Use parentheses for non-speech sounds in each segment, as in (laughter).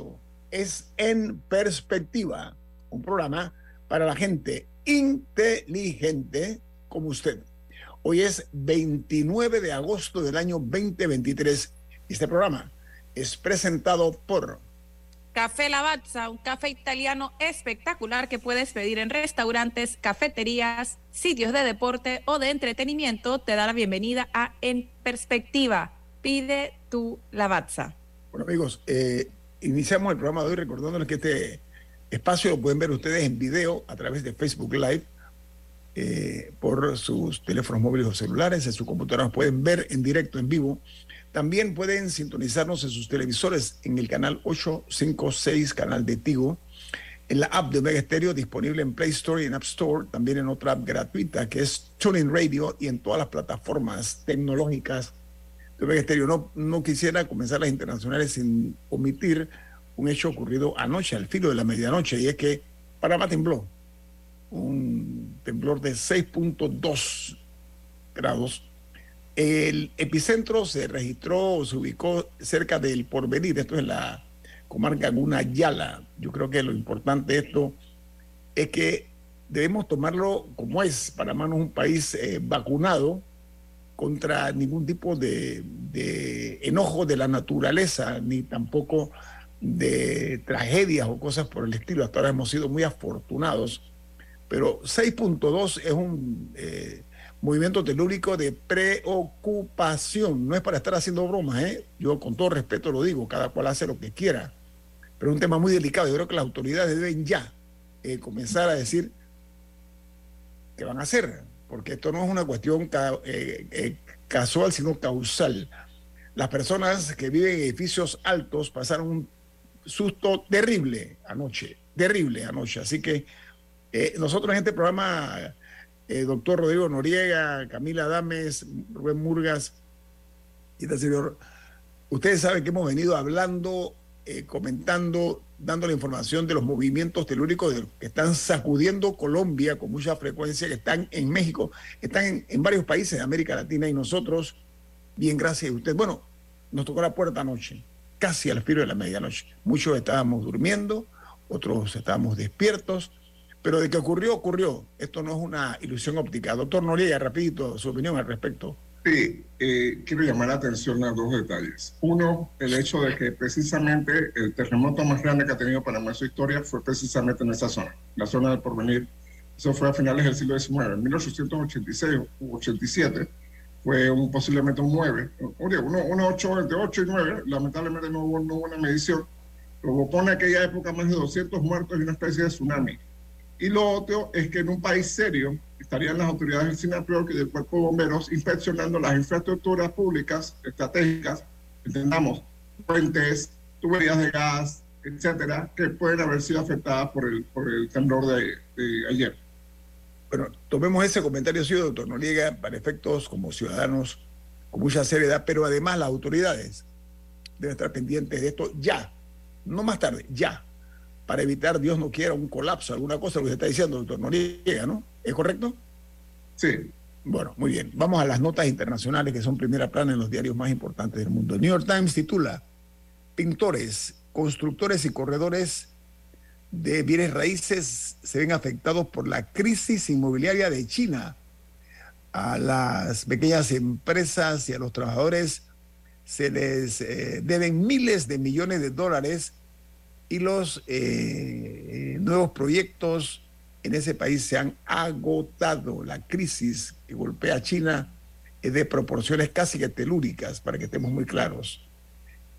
Esto es En Perspectiva, un programa para la gente inteligente como usted. Hoy es 29 de agosto del año 2023 este programa es presentado por Café Lavazza, un café italiano espectacular que puedes pedir en restaurantes, cafeterías, sitios de deporte o de entretenimiento. Te da la bienvenida a En Perspectiva. Pide tu Lavazza. Bueno, amigos, eh, iniciamos el programa de hoy recordándoles que este espacio lo pueden ver ustedes en video a través de Facebook Live. Eh, por sus teléfonos móviles o celulares, en su computadora nos pueden ver en directo, en vivo. También pueden sintonizarnos en sus televisores en el canal 856, canal de Tigo, en la app de Omega Stereo disponible en Play Store y en App Store, también en otra app gratuita que es Tuning Radio y en todas las plataformas tecnológicas no, no quisiera comenzar las internacionales sin omitir un hecho ocurrido anoche, al filo de la medianoche, y es que Panamá tembló. Un temblor de 6.2 grados. El epicentro se registró, se ubicó cerca del Porvenir, esto es la comarca Yala. Yo creo que lo importante de esto es que debemos tomarlo como es. Panamá no es un país eh, vacunado, contra ningún tipo de, enojo de la naturaleza, ni tampoco de tragedias o cosas por el estilo. Hasta ahora hemos sido muy afortunados, pero 6.2 es un eh, movimiento telúrico de preocupación. No es para estar haciendo bromas, ¿eh? yo con todo respeto lo digo, cada cual hace lo que quiera, pero es un tema muy delicado. Yo creo que las autoridades deben ya eh, comenzar a decir qué van a hacer porque esto no es una cuestión eh, eh, casual, sino causal. Las personas que viven en edificios altos pasaron un susto terrible anoche, terrible anoche. Así que eh, nosotros en este programa, doctor Rodrigo Noriega, Camila Dames, Rubén Murgas y este señor, ustedes saben que hemos venido hablando, comentando dando la información de los movimientos telúricos que están sacudiendo Colombia con mucha frecuencia, que están en México, están en, varios países de América Latina y nosotros, bien gracias a usted. Bueno, nos tocó la puerta anoche, casi al filo de la medianoche. Muchos estábamos durmiendo, otros estábamos despiertos, pero de que ocurrió, ocurrió. Esto no es una ilusión óptica. Doctor Noriega, rapidito, su opinión al respecto. Sí, eh, quiero llamar la atención a dos detalles. Uno, el hecho de que precisamente el terremoto más grande que ha tenido Panamá en su historia fue precisamente en esa zona, la zona del porvenir. Eso fue a finales del siglo XIX. En 1886 u 87 fue un, posiblemente un 9, oye, uno, uno 8, entre 8 y 9, lamentablemente no hubo, no hubo una medición. Provocó en aquella época más de 200 muertos y una especie de tsunami. Y lo otro es que en un país serio estarían las autoridades del SINAPROC y del Cuerpo de Bomberos inspeccionando las infraestructuras públicas estratégicas, entendamos, puentes, tuberías de gas, etcétera, que pueden haber sido afectadas por el, por el temblor de, ayer. Bueno, tomemos ese comentario suyo, doctor Noriega, para efectos como ciudadanos con mucha seriedad, pero además las autoridades deben estar pendientes de esto ya, no más tarde, ya para evitar, Dios no quiera, un colapso, alguna cosa, lo que se está diciendo, doctor Noriega, ¿no? ¿Es correcto? Sí. Bueno, muy bien. Vamos a las notas internacionales que son primera plana en los diarios más importantes del mundo. El New York Times titula, pintores, constructores y corredores de bienes raíces se ven afectados por la crisis inmobiliaria de China. a las pequeñas empresas y a los trabajadores se les eh, deben miles de millones de dólares y los eh, nuevos proyectos en ese país se han agotado. La crisis que golpea a China es de proporciones casi que telúricas, para que estemos muy claros.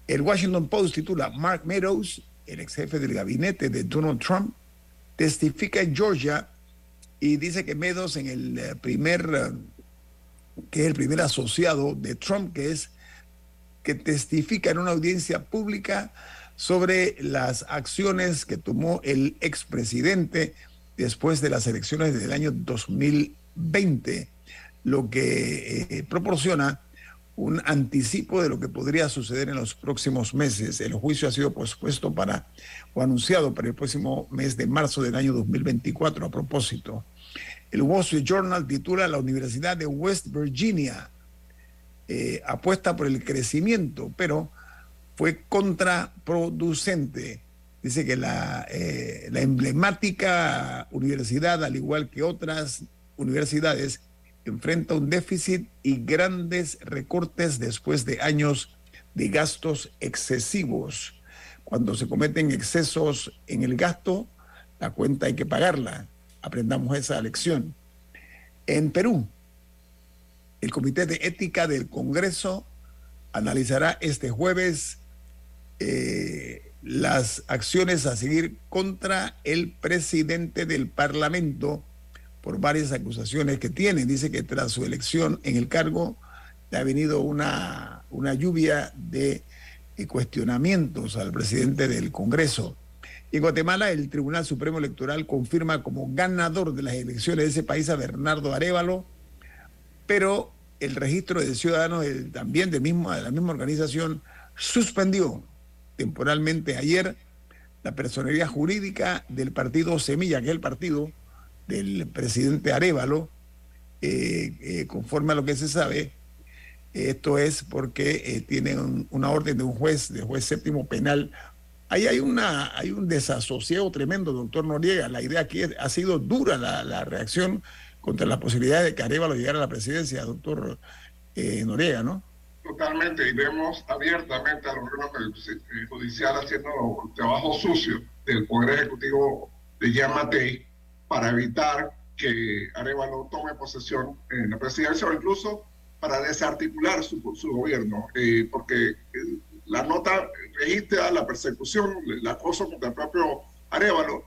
El Washington Post titula Mark Meadows, el ex jefe del gabinete de Donald Trump, testifica en Georgia y dice que Meadows en el eh, primer, eh, que es el primer asociado de Trump, que es que testifica en una audiencia pública sobre las acciones que tomó el expresidente después de las elecciones del año 2020, lo que eh, proporciona un anticipo de lo que podría suceder en los próximos meses. El juicio ha sido pospuesto para o anunciado para el próximo mes de marzo del año 2024 a propósito. El Wall Street Journal titula La Universidad de West Virginia eh, apuesta por el crecimiento, pero fue contraproducente. Dice que la, eh, la emblemática universidad, al igual que otras universidades, enfrenta un déficit y grandes recortes después de años de gastos excesivos. Cuando se cometen excesos en el gasto, la cuenta hay que pagarla. Aprendamos esa lección. En Perú, el Comité de Ética del Congreso analizará este jueves eh, las acciones a seguir contra el presidente del Parlamento por varias acusaciones que tiene. Dice que tras su elección en el cargo le ha venido una, una lluvia de cuestionamientos al presidente del Congreso. en Guatemala, el Tribunal Supremo Electoral confirma como ganador de las elecciones de ese país a Bernardo Arevalo, pero el registro de ciudadanos también de la misma organización suspendió temporalmente ayer la personería jurídica del partido Semilla, que es el partido del presidente Arevalo, eh, eh, conforme a lo que se sabe, esto es porque eh, tienen una orden de un juez, de juez séptimo penal. Ahí hay, una, hay un desasosiego tremendo, doctor Noriega. La idea aquí ha sido dura la, reacción contra la posibilidad de que Arevalo llegara a la presidencia, doctor Noriega, ¿no? Totalmente, y vemos abiertamente al órgano judicial haciendo el trabajo sucio del Poder Ejecutivo de Yamatei para evitar que Arevalo tome posesión en la presidencia o incluso para desarticular su, su gobierno, eh, porque eh, la nota registra la persecución, el acoso contra el propio Arevalo,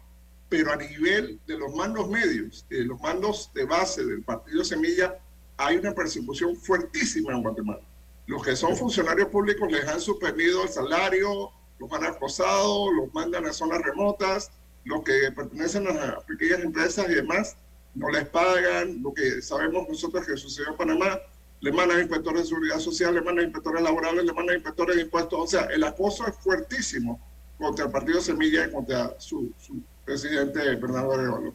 pero a nivel de los mandos medios, de los mandos de base del Partido Semilla, hay una persecución fuertísima en Guatemala. Los que son funcionarios públicos les han suspendido el salario, los han acosado, los mandan a zonas remotas, los que pertenecen a pequeñas empresas y demás no les pagan, lo que sabemos nosotros que sucedió en Panamá, le mandan inspectores de seguridad social, le mandan inspectores laborales, le mandan inspectores de impuestos, o sea, el acoso es fuertísimo contra el Partido Semilla y contra su, presidente Bernardo Arevalo.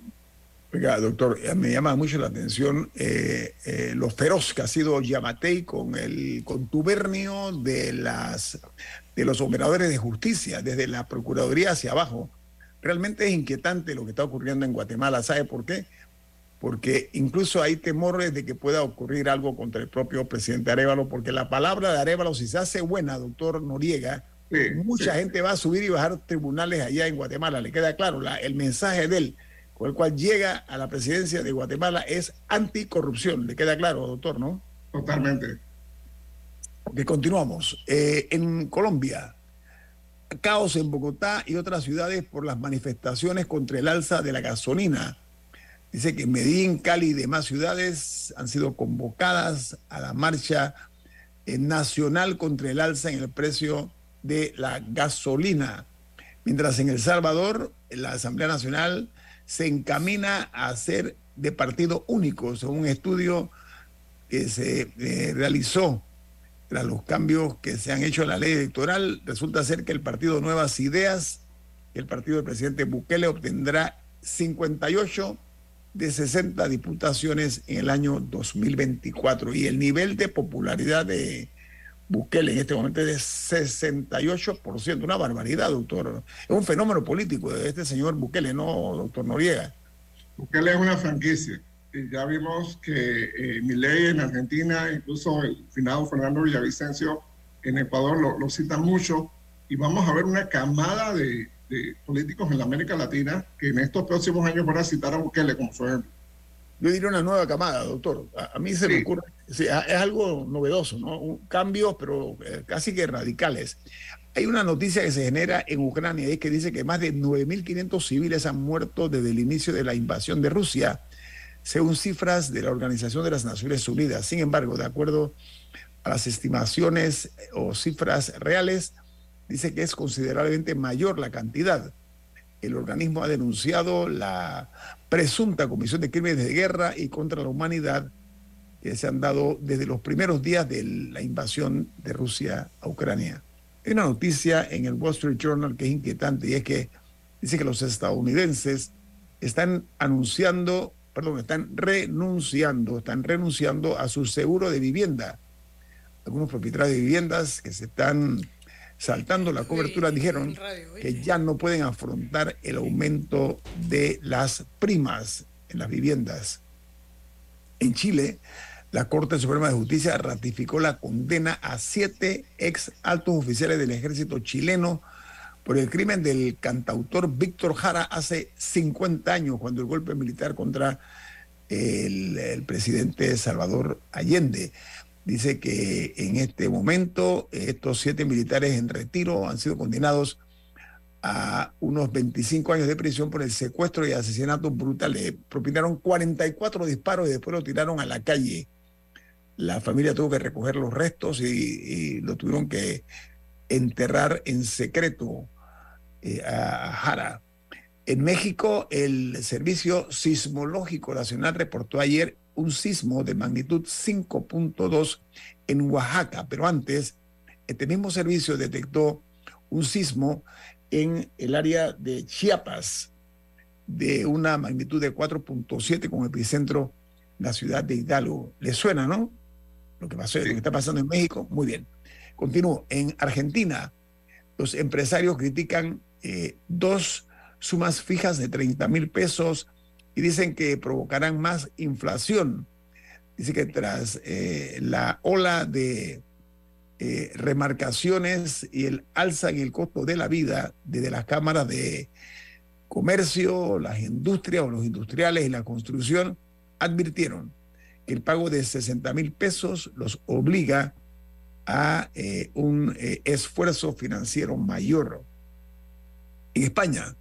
Oiga, doctor, eh, me llama mucho la atención eh, eh, lo feroz que ha sido Yamatei con el contubernio de, las, de los operadores de justicia, desde la Procuraduría hacia abajo Realmente es inquietante lo que está ocurriendo en Guatemala. ¿Sabe por qué? Porque incluso hay temores de que pueda ocurrir algo contra el propio presidente Arevalo, porque la palabra de Arevalo, si se hace buena, doctor Noriega, mucha gente va a subir y bajar tribunales allá en Guatemala. Le queda claro, el mensaje de él, con el cual llega a la presidencia de Guatemala, es anticorrupción. Le queda claro, doctor, ¿no? Totalmente. Ok, continuamos. Eh, en Colombia, caos en Bogotá y otras ciudades por las manifestaciones contra el alza de la gasolina. Dice que Medellín, Cali y demás ciudades han sido convocadas a la marcha eh, nacional contra el alza en el precio de la gasolina. Mientras en El Salvador, la Asamblea Nacional se encamina a ser de partido único, según un estudio que se eh, realizó tras los cambios que se han hecho en la ley electoral, resulta ser que el partido Nuevas Ideas, el partido del presidente Bukele, obtendrá 58 de 60 diputaciones en el año 2024. Y el nivel de popularidad de Bukele en este momento es de 68%, una barbaridad, doctor. Es un fenómeno político de este señor Bukele, no, doctor Noriega. Bukele es una franquicia. ya vimos que eh, Milei en Argentina, incluso el finado Fernando Villavicencio en Ecuador lo, lo citan mucho, y vamos a ver una camada de, políticos en la América Latina que en estos próximos años van a citar a Bukele como su ejemplo. Yo diría una nueva camada, doctor. A, mí se me ocurre, es algo novedoso, ¿no? Cambios, pero eh, casi que radicales. Hay una noticia que se genera en Ucrania y es que dice que más de 9.500 civiles han muerto desde el inicio de la invasión de Rusia, según cifras de la Organización de las Naciones Unidas. Sin embargo, de acuerdo a las estimaciones o cifras reales, dice que es considerablemente mayor la cantidad. El organismo ha denunciado la presunta comisión de crímenes de guerra y contra la humanidad que se han dado desde los primeros días de la invasión de Rusia a Ucrania. Hay una noticia en el Wall Street Journal que es inquietante y es que dice que los estadounidenses están anunciando, perdón, están renunciando, están renunciando a su seguro de vivienda. Algunos propietarios de viviendas que se están saltando la cobertura dijeron que ya no pueden afrontar el aumento de las primas en las viviendas. En Chile, la Corte Suprema de Justicia ratificó la condena a siete ex altos oficiales del ejército chileno por el crimen del cantautor Víctor Jara hace 50 años, cuando el golpe militar contra el, presidente Salvador Allende. Dice que en este momento estos siete militares en retiro han sido condenados a unos 25 años de prisión por el secuestro y asesinato brutal. Le propinaron 44 disparos y después lo tiraron a la calle. La familia tuvo que recoger los restos y, lo tuvieron que enterrar en secreto eh, a Jara. En México, el Servicio Sismológico Nacional reportó ayer un sismo de magnitud 5.2 en Oaxaca, pero antes este mismo servicio detectó un sismo en el área de Chiapas de una magnitud de 4.7 con epicentro en la ciudad de Hidalgo. ¿Le suena, no? Lo que pasó, lo que está pasando en México. Muy bien. Continúo. En Argentina, los empresarios critican eh, dos sumas fijas de 30 mil pesos y dicen que provocarán más inflación. Dice que tras eh, la ola de eh, remarcaciones y el alza en el costo de la vida desde las cámaras de comercio, las industrias o los industriales y la construcción, advirtieron que el pago de 60 mil pesos los obliga a eh, un esfuerzo financiero mayor. En España,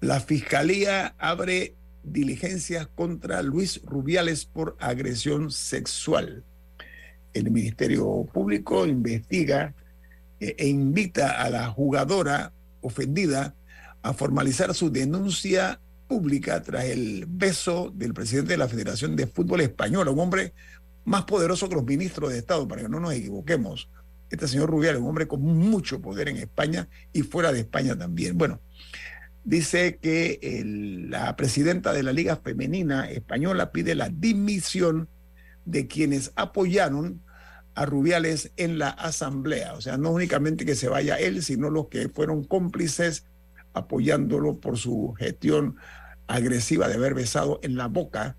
la Fiscalía abre diligencias contra Luis Rubiales por agresión sexual. El Ministerio Público investiga eh, e invita a la jugadora ofendida a formalizar su denuncia pública tras el beso del presidente de la Federación de Fútbol Española, un hombre más poderoso que los ministros de Estado, para que no nos equivoquemos. Este señor Rubiales, un hombre con mucho poder en España y fuera de España también. Bueno, dice que la presidenta de la Liga Femenina Española pide la dimisión de quienes apoyaron a Rubiales en la asamblea. O sea, no únicamente que se vaya él, sino los que fueron cómplices apoyándolo por su gestión agresiva de haber besado en la boca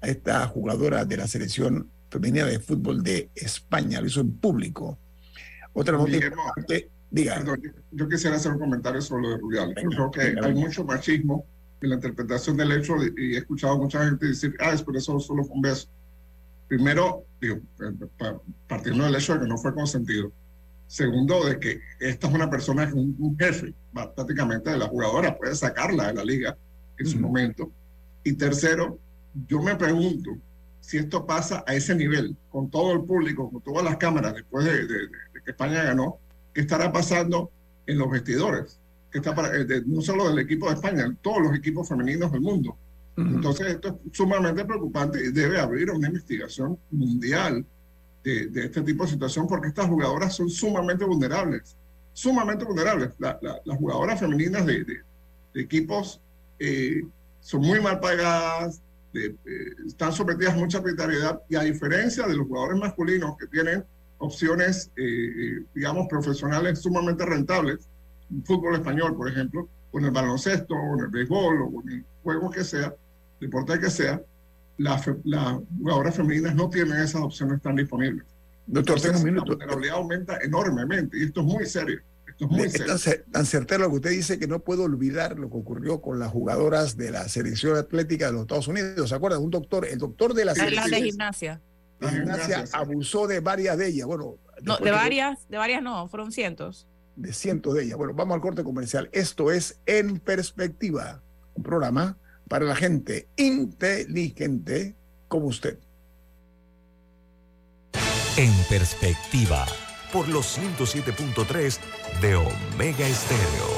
a esta jugadora de la selección femenina de fútbol de España. Lo hizo en público. Otra noticia yo quisiera hacer un comentario sobre lo de Rubiales. creo que hay mucho machismo en la interpretación del hecho y he escuchado a mucha gente decir, ah, es por eso solo fue un beso. Primero, digo, eh, partiendo del hecho de que no fue consentido. Segundo, de que esta es una persona, un, un jefe prácticamente de la jugadora, puede sacarla de la liga en su momento. Y tercero, yo me pregunto si esto pasa a ese nivel, con todo el público, con todas las cámaras, después de que España ganó, ¿Qué estará pasando en los vestidores, que está para, eh, no solo del equipo de España, todos los equipos femeninos del mundo. Entonces, esto es sumamente preocupante y debe abrir una investigación mundial de, este tipo de situación porque estas jugadoras son sumamente vulnerables, sumamente vulnerables. las jugadoras femeninas de, equipos eh, son muy mal pagadas, eh, están sometidas a mucha arbitrariedad y a diferencia de los jugadores masculinos que tienen opciones, eh, eh, digamos, profesionales sumamente rentables, fútbol español, por ejemplo, o en el baloncesto, o en el béisbol, o en el juego que sea, deporte que sea, las, jugadoras femeninas no tienen esas opciones tan disponibles. Doctor, tengo un minuto. La realidad aumenta enormemente y esto es muy serio. Esto es muy serio. Tan, certero lo que usted dice que no puedo olvidar lo que ocurrió con las jugadoras de la selección atlética de los Estados Unidos. ¿Se acuerdan? Un doctor, el doctor de la selección. de gimnasia. La gimnasia abusó de varias de ellas. Bueno, no, de varias, de varias no, fueron cientos. De cientos de ellas. Bueno, vamos al corte comercial. Esto es En Perspectiva, un programa para la gente inteligente como usted. En Perspectiva, por los 107.3 de Omega Estéreo.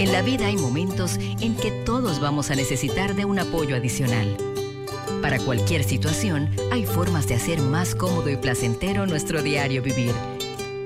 En la vida hay momentos en que todos vamos a necesitar de un apoyo adicional. Para cualquier situación, hay formas de hacer más cómodo y placentero nuestro diario vivir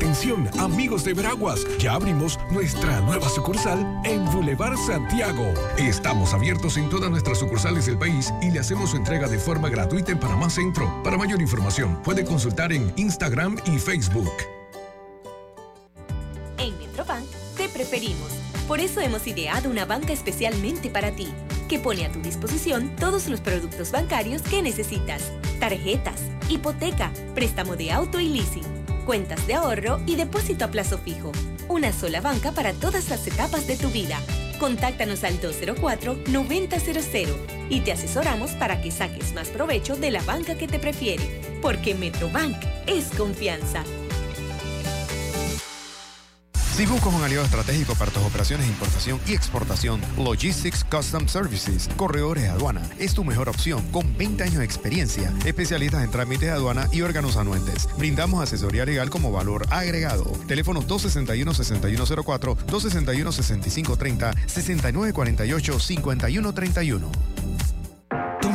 Atención, amigos de Veraguas, ya abrimos nuestra nueva sucursal en Boulevard Santiago. Estamos abiertos en todas nuestras sucursales del país y le hacemos su entrega de forma gratuita en Panamá Centro. Para mayor información, puede consultar en Instagram y Facebook. En Metrobank te preferimos. Por eso hemos ideado una banca especialmente para ti, que pone a tu disposición todos los productos bancarios que necesitas. Tarjetas, hipoteca, préstamo de auto y leasing cuentas de ahorro y depósito a plazo fijo. Una sola banca para todas las etapas de tu vida. Contáctanos al 204-9000 y te asesoramos para que saques más provecho de la banca que te prefiere, porque Metrobank es confianza. Si buscas un aliado estratégico para tus operaciones de importación y exportación, Logistics Custom Services, Corredores de Aduana, es tu mejor opción con 20 años de experiencia, especialistas en trámites de aduana y órganos anuentes. Brindamos asesoría legal como valor agregado. Teléfono 261-6104, 261-6530, 6948-5131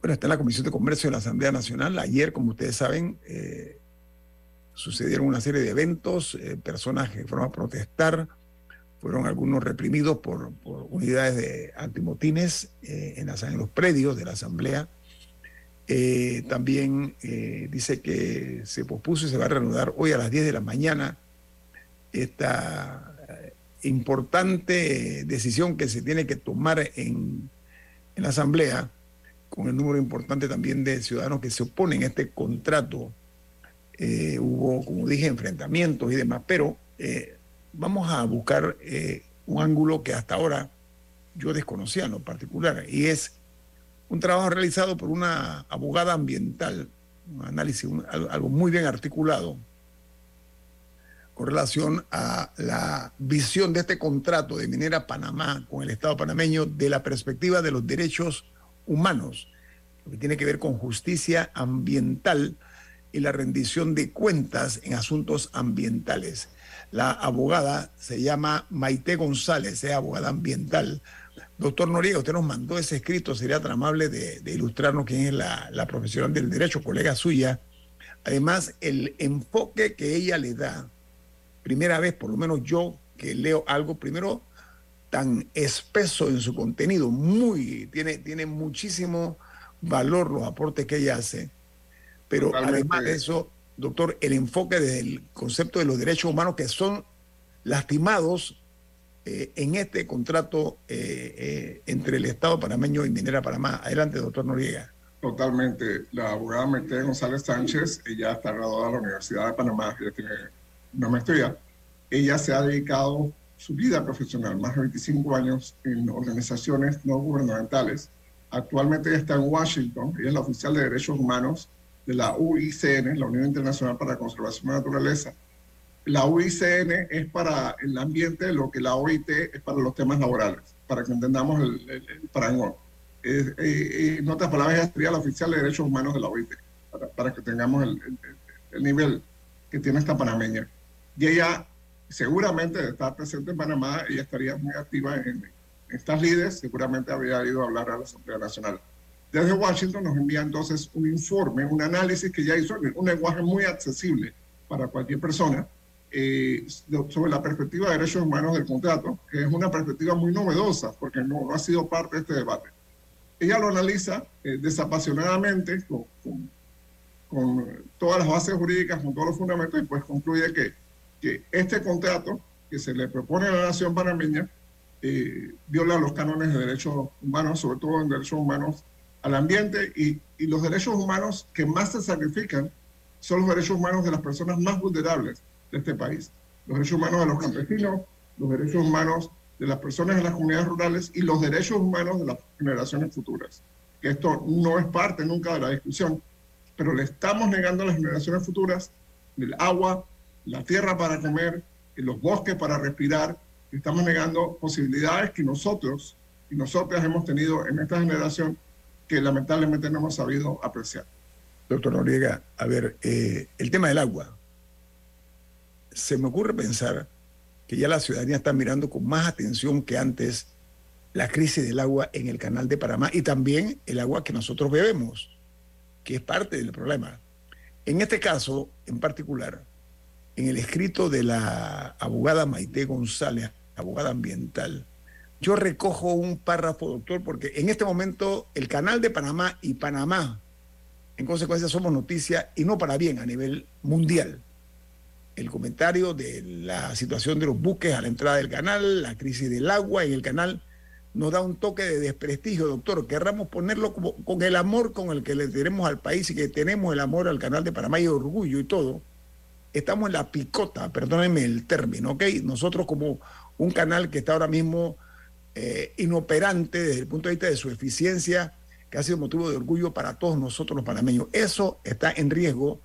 bueno, está en la Comisión de Comercio de la Asamblea Nacional. Ayer, como ustedes saben, eh, sucedieron una serie de eventos, eh, personas que fueron a protestar, fueron algunos reprimidos por, unidades de antimotines eh, en, los predios de la Asamblea. también dice que se pospuso y se va a reanudar hoy a las 10 de la mañana esta importante decisión que se tiene que tomar en la Asamblea con el número importante también de ciudadanos que se oponen a este contrato. Eh, hubo, como dije, enfrentamientos y demás, pero eh, vamos a buscar eh, un ángulo que hasta ahora yo desconocía en lo particular, y es un trabajo realizado por una abogada ambiental, un análisis, algo muy bien articulado con relación a la visión de este contrato de Minera Panamá con el Estado panameño de la perspectiva de los derechos humanos, que tiene que ver con justicia ambiental y la rendición de cuentas en asuntos ambientales. La abogada se llama Maite González, es abogada ambiental. Doctor Noriega, usted nos mandó ese escrito, sería tan amable de, ilustrarnos quién es la, la profesional del derecho, colega suya. Además, el enfoque que ella le da, primera vez, por lo menos yo que leo algo, primero tan espeso en su contenido, muy, tiene, tiene muchísimo valor los aportes que ella hace, pero además de eso, doctor, el enfoque del concepto de los derechos humanos que son lastimados eh, en este contrato eh, eh, entre el Estado panameño y Minera Panamá. Adelante, doctor Noriega. Totalmente. La abogada Mercedes González Sánchez, ella está graduada de la Universidad de Panamá, ella tiene una maestría. Ella se ha dedicado su vida profesional, más de 25 años, en organizaciones no gubernamentales. Actualmente está en Washington, ella es la oficial de derechos humanos de la UICN, la Unión Internacional para la Conservación de la Naturaleza. La UICN es para el ambiente lo que la OIT es para los temas laborales, para que entendamos el, el, el eh, en otras palabras, ella sería la oficial de derechos humanos de la OIT, para, para que tengamos el, el, nivel que tiene esta panameña. Y ella seguramente de estar presente en Panamá, ella estaría muy activa en, en estas líderes, seguramente habría ido a hablar a la Asamblea Nacional. Desde Washington nos envía entonces un informe, un análisis que ya hizo, un lenguaje muy accesible para cualquier persona, eh, sobre la perspectiva de derechos humanos del contrato, que es una perspectiva muy novedosa, porque no, no ha sido parte de este debate. Ella lo analiza eh, desapasionadamente, con, con, con, todas las bases jurídicas, con todos los fundamentos, y pues concluye que, que este contrato que se le propone a la nación panameña eh, viola los cánones de derechos humanos, sobre todo en derechos humanos al ambiente y, y, los derechos humanos que más se sacrifican son los derechos humanos de las personas más vulnerables de este país. Los derechos humanos de los campesinos, los derechos humanos de las personas en las comunidades rurales y los derechos humanos de las generaciones futuras. Que esto no es parte nunca de la discusión, pero le estamos negando a las generaciones futuras el agua, la tierra para comer, los bosques para respirar, estamos negando posibilidades que nosotros y nosotras hemos tenido en esta generación que lamentablemente no hemos sabido apreciar. Doctor Noriega, a ver, eh, el tema del agua. Se me ocurre pensar que ya la ciudadanía está mirando con más atención que antes la crisis del agua en el canal de Panamá y también el agua que nosotros bebemos, que es parte del problema. En este caso, en particular, en el escrito de la abogada Maite González, abogada ambiental, yo recojo un párrafo, doctor, porque en este momento el canal de Panamá y Panamá, en consecuencia, somos noticia y no para bien a nivel mundial. El comentario de la situación de los buques a la entrada del canal, la crisis del agua en el canal, nos da un toque de desprestigio, doctor. Querramos ponerlo como, con el amor con el que le tenemos al país y que tenemos el amor al canal de Panamá y orgullo y todo. Estamos en la picota, perdónenme el término, ¿ok? Nosotros como un canal que está ahora mismo eh, inoperante desde el punto de vista de su eficiencia, que ha sido motivo de orgullo para todos nosotros los panameños. Eso está en riesgo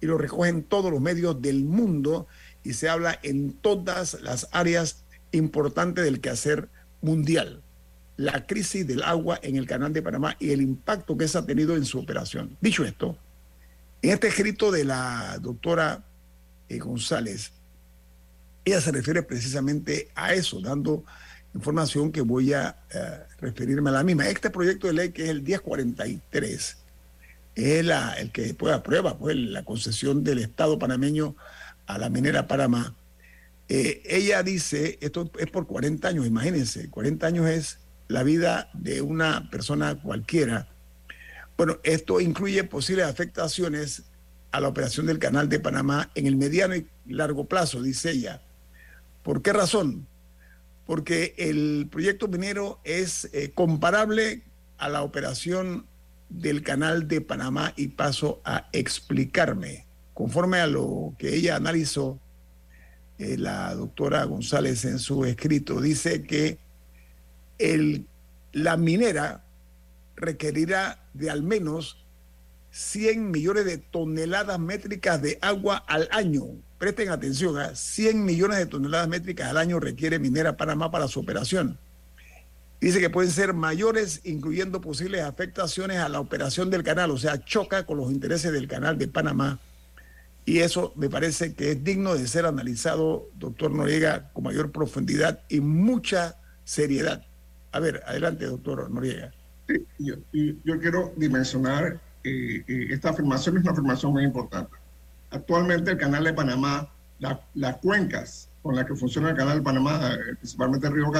y lo recogen todos los medios del mundo y se habla en todas las áreas importantes del quehacer mundial. La crisis del agua en el canal de Panamá y el impacto que eso ha tenido en su operación. Dicho esto, en este escrito de la doctora eh, González, ella se refiere precisamente a eso, dando información que voy a uh, referirme a la misma. Este proyecto de ley que es el 1043 es el que después aprueba pues, la concesión del Estado panameño a la minera Panamá. Eh, ella dice, esto es por 40 años, imagínense, 40 años es la vida de una persona cualquiera. Bueno, esto incluye posibles afectaciones a la operación del canal de Panamá en el mediano y largo plazo, dice ella. ¿Por qué razón? porque el proyecto minero es eh, comparable a la operación del canal de Panamá y paso a explicarme. Conforme a lo que ella analizó, eh, la doctora González en su escrito dice que el, la minera requerirá de al menos 100 millones de toneladas métricas de agua al año presten atención, a ¿eh? 100 millones de toneladas métricas al año requiere Minera Panamá para su operación. Dice que pueden ser mayores, incluyendo posibles afectaciones a la operación del canal, o sea, choca con los intereses del canal de Panamá. Y eso me parece que es digno de ser analizado, doctor Noriega, con mayor profundidad y mucha seriedad. A ver, adelante, doctor Noriega. Yo quiero dimensionar, eh, esta afirmación es una afirmación muy importante. Actualmente el canal de Panamá, la, las cuencas con las que funciona el canal de Panamá, eh, principalmente el río,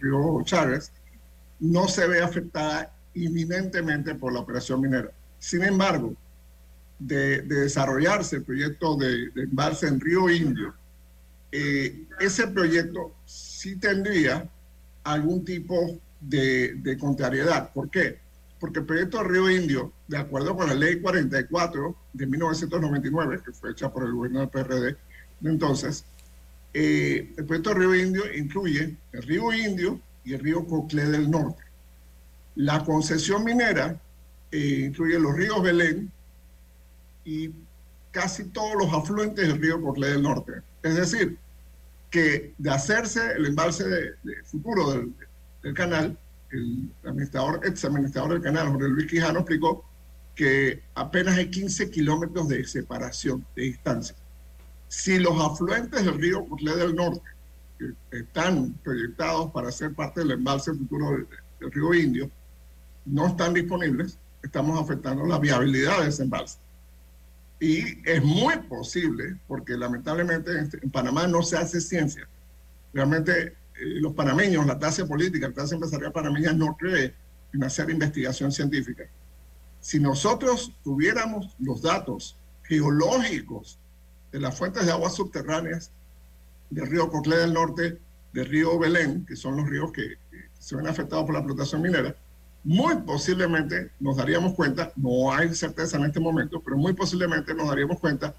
río Chávez, no se ve afectada inminentemente por la operación minera. Sin embargo, de, desarrollarse el proyecto de, embalse en Río Indio, eh, ese proyecto sí tendría algún tipo de, de contrariedad. ¿Por qué? Porque el proyecto de Río Indio, de acuerdo con la ley 44 de 1999, que fue hecha por el gobierno del PRD de entonces, eh, el proyecto de Río Indio incluye el Río Indio y el Río Coclé del Norte. La concesión minera eh, incluye los ríos Belén y casi todos los afluentes del río Coclé del Norte. Es decir, que de hacerse el embalse de, futuro del, canal, el administrador, ex administrador del canal, Jorge Luis Quijano, explicó que apenas hay 15 kilómetros de separación, de distancia. Si los afluentes del río Coclé del Norte están proyectados para ser parte del embalse futuro del río Indio, no están disponibles, estamos afectando la viabilidad de ese embalse. Y es muy posible, porque lamentablemente este, en Panamá no se hace ciencia. Realmente los panameños, la clase política, la clase empresarial panameña no cree en hacer investigación científica. Si nosotros tuviéramos los datos geológicos de las fuentes de aguas subterráneas del río Coclé del Norte, del río Belén, que son los ríos que, que se ven afectados por la explotación minera, muy posiblemente nos daríamos cuenta, no hay certeza en este momento, pero muy posiblemente nos daríamos cuenta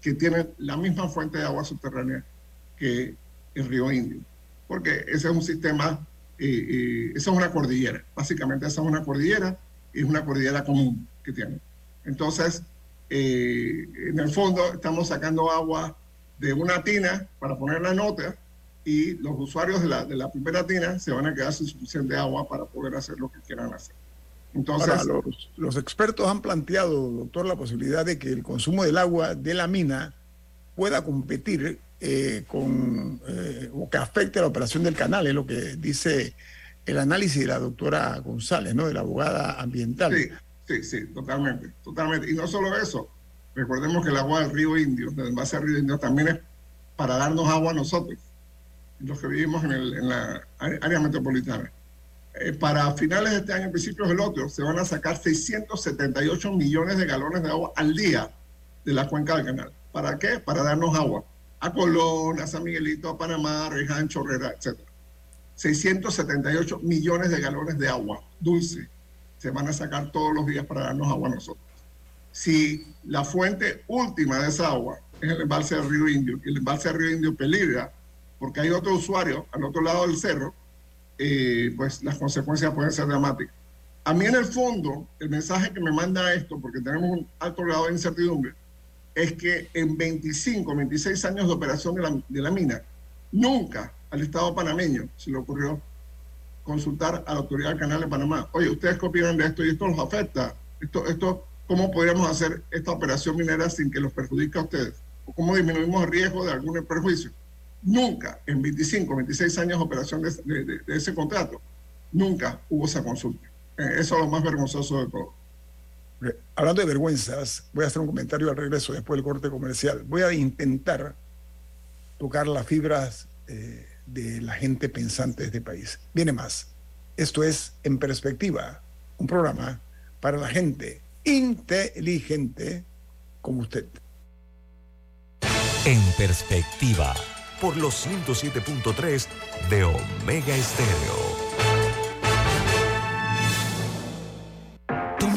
que tienen la misma fuente de agua subterránea que el río Indio, porque ese es un sistema, eh, eh, esa es una cordillera, básicamente esa es una cordillera, es una cordillera común que tiene. Entonces, eh, en el fondo estamos sacando agua de una tina para poner la nota y los usuarios de la, de la primera tina se van a quedar sin suficiente agua para poder hacer lo que quieran hacer. Entonces, los, los, expertos han planteado, doctor, la posibilidad de que el consumo del agua de la mina pueda competir eh, con eh, o que afecte la operación del canal, es lo que dice el análisis de la doctora González, ¿no? De la abogada ambiental. Sí, sí, sí, totalmente, totalmente. Y no solo eso, recordemos que el agua del río Indio, del base del río Indio, también es para darnos agua a nosotros los que vivimos en, el, en la área metropolitana. Eh, para finales de este año, principios del otro, se van a sacar 678 millones de galones de agua al día de la cuenca del canal. ¿Para qué? Para darnos agua a Colón, a San Miguelito, a Panamá, a Reján, Chorrera, etc. 678 millones de galones de agua dulce se van a sacar todos los días para darnos agua a nosotros. Si la fuente última de esa agua es el embalse del río Indio, y el embalse del río Indio peligra porque hay otro usuario al otro lado del cerro, eh, pues las consecuencias pueden ser dramáticas. A mí en el fondo, el mensaje que me manda esto, porque tenemos un alto grado de incertidumbre, es que en 25, 26 años de operación de la, de mina, nunca al Estado panameño se le ocurrió consultar a la autoridad del canal de Panamá. Oye, ¿ustedes qué opinan de esto y esto los afecta? Esto, esto, ¿Cómo podríamos hacer esta operación minera sin que los perjudique a ustedes? ¿O cómo disminuimos el riesgo de algún perjuicio? Nunca en 25, 26 años de operación de, ese contrato, nunca hubo esa consulta. Eh, eso es lo más vergonzoso de todo. Hablando de vergüenzas, voy a hacer un comentario al regreso después del corte comercial. Voy a intentar tocar las fibras eh, de la gente pensante de este país. Viene más. Esto es En Perspectiva, un programa para la gente inteligente como usted. En Perspectiva por los 107.3 de Omega Estéreo.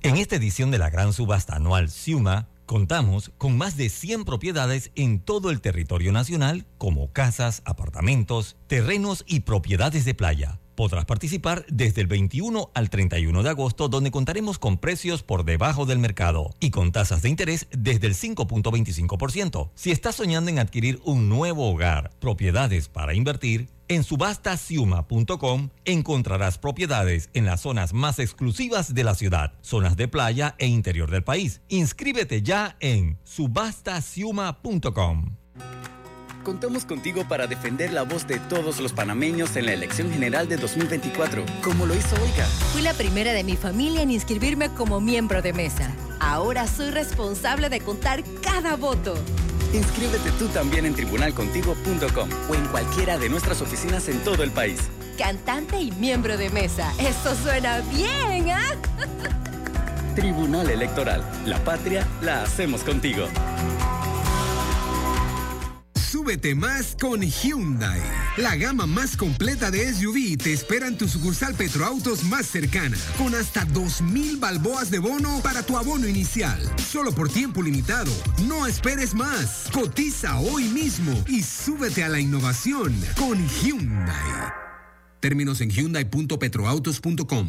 En esta edición de la gran subasta anual SIUMA, contamos con más de 100 propiedades en todo el territorio nacional, como casas, apartamentos, terrenos y propiedades de playa. Podrás participar desde el 21 al 31 de agosto, donde contaremos con precios por debajo del mercado y con tasas de interés desde el 5.25%. Si estás soñando en adquirir un nuevo hogar, propiedades para invertir, En subastasiuma.com encontrarás propiedades en las zonas más exclusivas de la ciudad, zonas de playa e interior del país. Inscríbete ya en subastasiuma.com. Contamos contigo para defender la voz de todos los panameños en la elección general de 2024, como lo hizo Olga. Fui la primera de mi familia en inscribirme como miembro de mesa. Ahora soy responsable de contar cada voto. Inscríbete tú también en tribunalcontigo.com o en cualquiera de nuestras oficinas en todo el país. Cantante y miembro de mesa. Eso suena bien, ¿ah? (laughs) Tribunal Electoral. La patria la hacemos contigo. Súbete más con Hyundai. La gama más completa de SUV te espera en tu sucursal Petroautos más cercana, con hasta 2.000 balboas de bono para tu abono inicial. Solo por tiempo limitado. No esperes más. Cotiza hoy mismo y súbete a la innovación con Hyundai. Términos en hyundai.petroautos.com.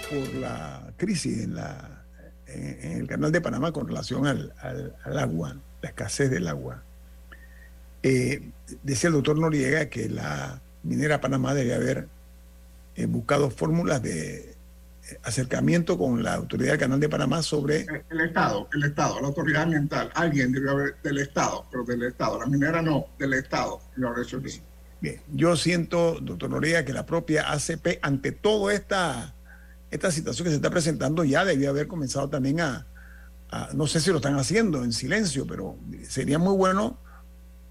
Por la crisis en, la, en, el canal de Panamá con relación al, agua, la escasez del agua. Eh, decía el doctor Noriega que la minera Panamá debe haber eh, buscado fórmulas de eh, acercamiento con la autoridad del canal de Panamá sobre... El, Estado, el Estado, la autoridad ambiental, alguien debe haber del Estado, pero del Estado, la minera no, del Estado, lo Bien, yo siento, doctor Noriega, que la propia ACP, ante todo esta esta situación que se está presentando ya debió haber comenzado también a, no sé si lo están haciendo en silencio, pero sería muy bueno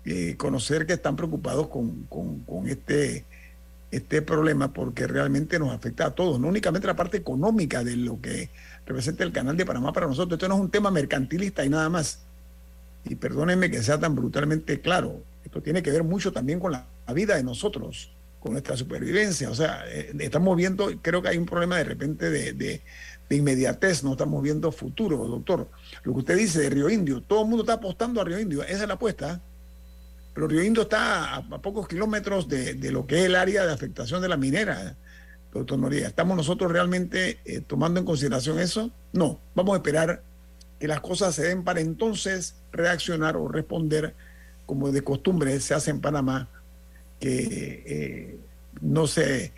eh, conocer que están preocupados con, este, este problema porque realmente nos afecta a todos, no únicamente la parte económica de lo que representa el canal de Panamá para nosotros. Esto no es un tema mercantilista y nada más. Y perdónenme que sea tan brutalmente claro, esto tiene que ver mucho también con la vida de nosotros con nuestra supervivencia. O sea, eh, estamos viendo, creo que hay un problema de repente de, inmediatez, no estamos viendo futuro, doctor. Lo que usted dice de Río Indio, todo el mundo está apostando a Río Indio, esa es la apuesta. Pero Río Indio está a, pocos kilómetros de, lo que es el área de afectación de la minera, doctor Noriega. ¿Estamos nosotros realmente eh, tomando en consideración eso? No, vamos a esperar que las cosas se den para entonces reaccionar o responder como de costumbre se hace en Panamá que eh, no se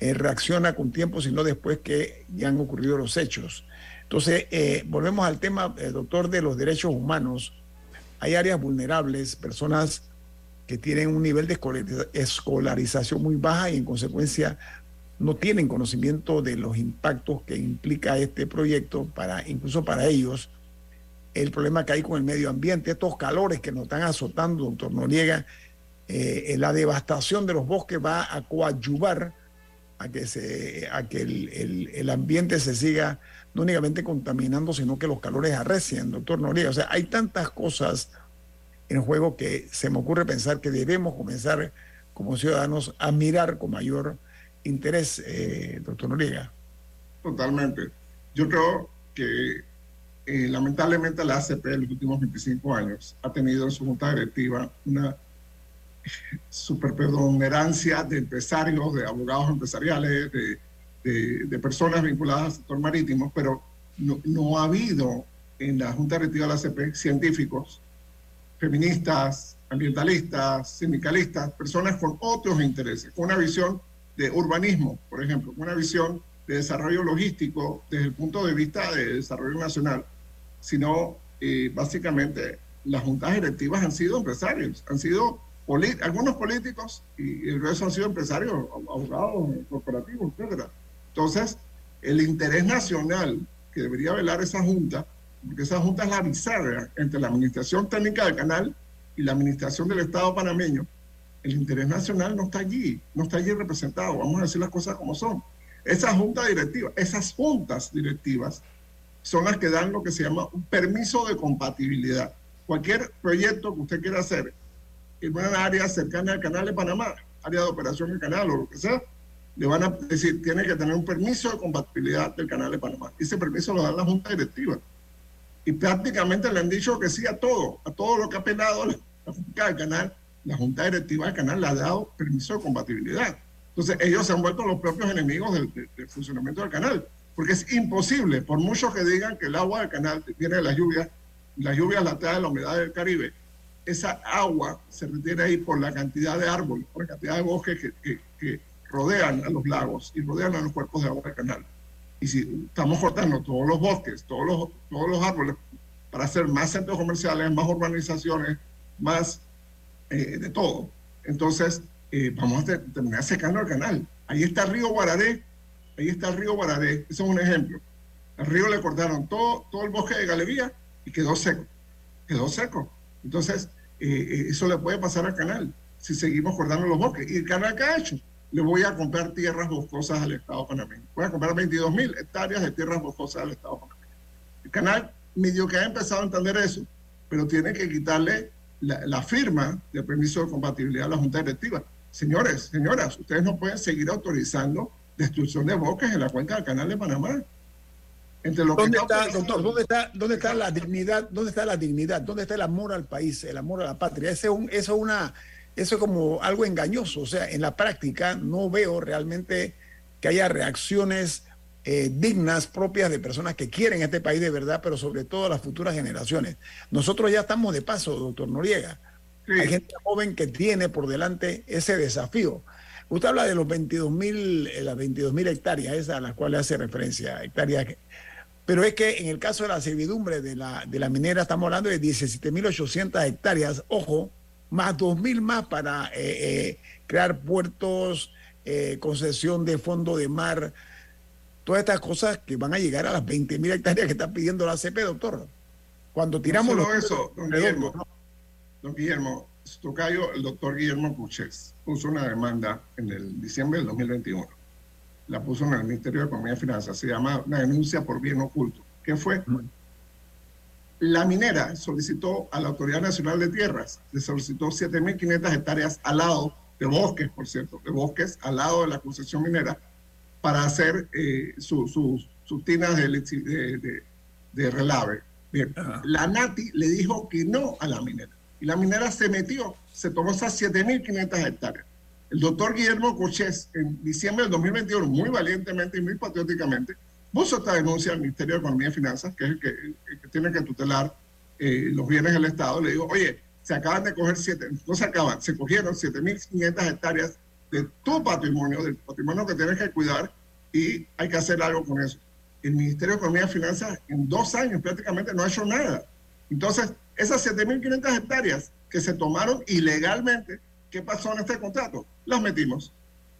eh, reacciona con tiempo, sino después que ya han ocurrido los hechos. Entonces, eh, volvemos al tema, doctor, de los derechos humanos. Hay áreas vulnerables, personas que tienen un nivel de escolarización muy baja y en consecuencia no tienen conocimiento de los impactos que implica este proyecto para incluso para ellos el problema que hay con el medio ambiente, estos calores que nos están azotando, doctor Noriega, eh, la devastación de los bosques va a coadyuvar a que, se, a que el, ambiente se siga no únicamente contaminando, sino que los calores arrecien, doctor Noriega. O sea, hay tantas cosas en juego que se me ocurre pensar que debemos comenzar como ciudadanos a mirar con mayor interés, eh, doctor Noriega. Totalmente. Yo creo que eh, lamentablemente la ACP en los últimos 25 años ha tenido en su junta directiva una superpreponderancia de empresarios, de abogados empresariales, de, personas vinculadas al sector marítimo, pero no, ha habido en la Junta Directiva de la CP científicos, feministas, ambientalistas, sindicalistas, personas con otros intereses, con una visión de urbanismo, por ejemplo, con una visión de desarrollo logístico desde el punto de vista de desarrollo nacional, sino eh, básicamente las juntas directivas han sido empresarios, han sido algunos políticos y el resto han sido empresarios, abogados, corporativos, etc. Entonces, el interés nacional que debería velar esa junta, porque esa junta es la bisagra entre la administración técnica del canal y la administración del Estado panameño, el interés nacional no está allí, no está allí representado, vamos a decir las cosas como son. Esa junta directiva, esas juntas directivas son las que dan lo que se llama un permiso de compatibilidad. Cualquier proyecto que usted quiera hacer en una área cercana al canal de Panamá, área de operación del canal o lo que sea, le van a decir, tiene que tener un permiso de compatibilidad del canal de Panamá. Ese permiso lo da la Junta Directiva. Y prácticamente le han dicho que sí a todo, a todo lo que ha apelado la, la Junta del Canal. La Junta Directiva del Canal le ha dado permiso de compatibilidad. Entonces ellos se han vuelto los propios enemigos del, del- del funcionamiento del canal. Porque es imposible, por mucho que digan que el agua del canal viene de las lluvias, las lluvias las trae la humedad del Caribe, esa agua se retiene ahí por la cantidad de árboles, por la cantidad de bosques que, que- rodean a los lagos y rodean a los cuerpos de agua del canal. Y si estamos cortando todos los bosques, todos los, todos los árboles, para hacer más centros comerciales, más urbanizaciones, más eh, de todo, entonces eh, vamos a te- terminar secando el canal. Ahí está el río Guararé, ahí está el río Guararé, ese es un ejemplo. Al río le cortaron todo, todo el bosque de galería y quedó seco, quedó seco. Entonces, eh, eh, eso le puede pasar al canal si seguimos cortando los bosques. ¿Y el canal qué ha hecho? Le voy a comprar tierras boscosas al Estado panameño. Voy a comprar 22 mil hectáreas de tierras boscosas al Estado panameño. El canal medio que ha empezado a entender eso, pero tiene que quitarle la, la firma de permiso de compatibilidad a la Junta Directiva. Señores, señoras, ustedes no pueden seguir autorizando destrucción de bosques en la cuenca del canal de Panamá. Entre ¿Dónde está está, doctor? ¿Dónde está, dónde está la dignidad? ¿Dónde está la dignidad? ¿Dónde está el amor al país, el amor a la patria? Ese es un, eso es una, eso es como algo engañoso. O sea, en la práctica no veo realmente que haya reacciones eh, dignas propias de personas que quieren este país de verdad, pero sobre todo las futuras generaciones. Nosotros ya estamos de paso, doctor Noriega. Hay gente joven que tiene por delante ese desafío. Usted habla de los 22 mil, eh, las 22 mil hectáreas, esas a las cuales hace referencia, hectáreas que- pero es que en el caso de la servidumbre de la, de la minera estamos hablando de 17.800 hectáreas, ojo, más 2.000 más para eh, eh, crear puertos, eh, concesión de fondo de mar, todas estas cosas que van a llegar a las 20.000 hectáreas que está pidiendo la ACP, doctor. Cuando tiramos no solo los... eso, don Guillermo, don Guillermo, tocayo, el doctor Guillermo Cuchés, puso una demanda en el diciembre del 2021. La puso en el Ministerio de Economía y Finanzas. Se llama una denuncia por bien oculto. ¿Qué fue? La minera solicitó a la Autoridad Nacional de Tierras, le solicitó 7.500 hectáreas al lado de bosques, por cierto, de bosques al lado de la concesión minera, para hacer eh, su- sus sus tinas de, de, de- de relave. Bien, la NATI le dijo que no a la minera. Y la minera se metió, se tomó esas 7.500 hectáreas. El doctor Guillermo Cochés, en diciembre del 2021, muy valientemente y muy patrióticamente, puso esta denuncia al Ministerio de Economía y Finanzas, que es el que, tiene que tutelar eh, los bienes del Estado. Le digo, oye, se acaban de coger siete, no se acaban, se cogieron 7.500 hectáreas de tu patrimonio, del patrimonio que tienes que cuidar, y hay que hacer algo con eso. El Ministerio de Economía y Finanzas en dos años prácticamente no ha hecho nada. Entonces, esas 7.500 hectáreas que se tomaron ilegalmente, ¿qué pasó en este contrato? Las metimos.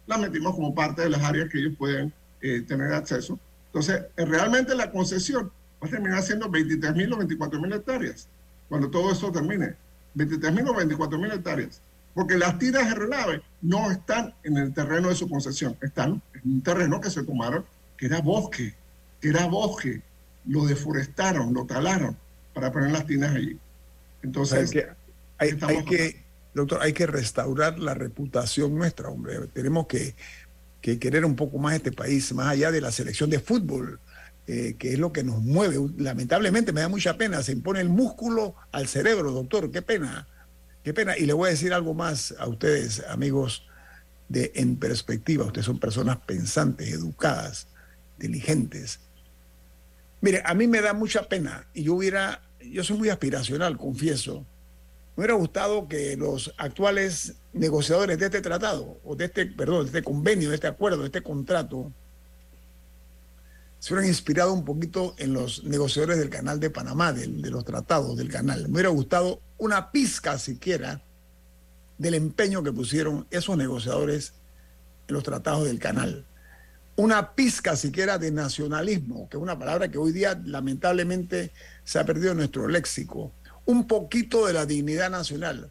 Las metimos como parte de las áreas que ellos pueden eh, tener acceso. Entonces, eh, realmente la concesión va a terminar siendo 23.000 o 24.000 hectáreas cuando todo eso termine. 23.000 o 24.000 hectáreas. Porque las tiras de relave no están en el terreno de su concesión, están en un terreno que se tomaron, que era bosque, que era bosque. Lo deforestaron, lo talaron para poner las tinas allí. Entonces, hay que, hay, hay que, doctor, hay que restaurar la reputación nuestra, hombre. Tenemos que, que querer un poco más este país, más allá de la selección de fútbol, eh, que es lo que nos mueve. Lamentablemente me da mucha pena, se impone el músculo al cerebro, doctor, qué pena, qué pena. Y le voy a decir algo más a ustedes, amigos de En Perspectiva. Ustedes son personas pensantes, educadas, inteligentes. Mire, a mí me da mucha pena y yo hubiera, yo soy muy aspiracional, confieso. Me hubiera gustado que los actuales negociadores de este tratado, o de este, perdón, de este convenio, de este acuerdo, de este contrato, se hubieran inspirado un poquito en los negociadores del canal de Panamá, de, de los tratados del canal. Me hubiera gustado una pizca siquiera del empeño que pusieron esos negociadores en los tratados del canal. Una pizca siquiera de nacionalismo, que es una palabra que hoy día lamentablemente se ha perdido en nuestro léxico. Un poquito de la dignidad nacional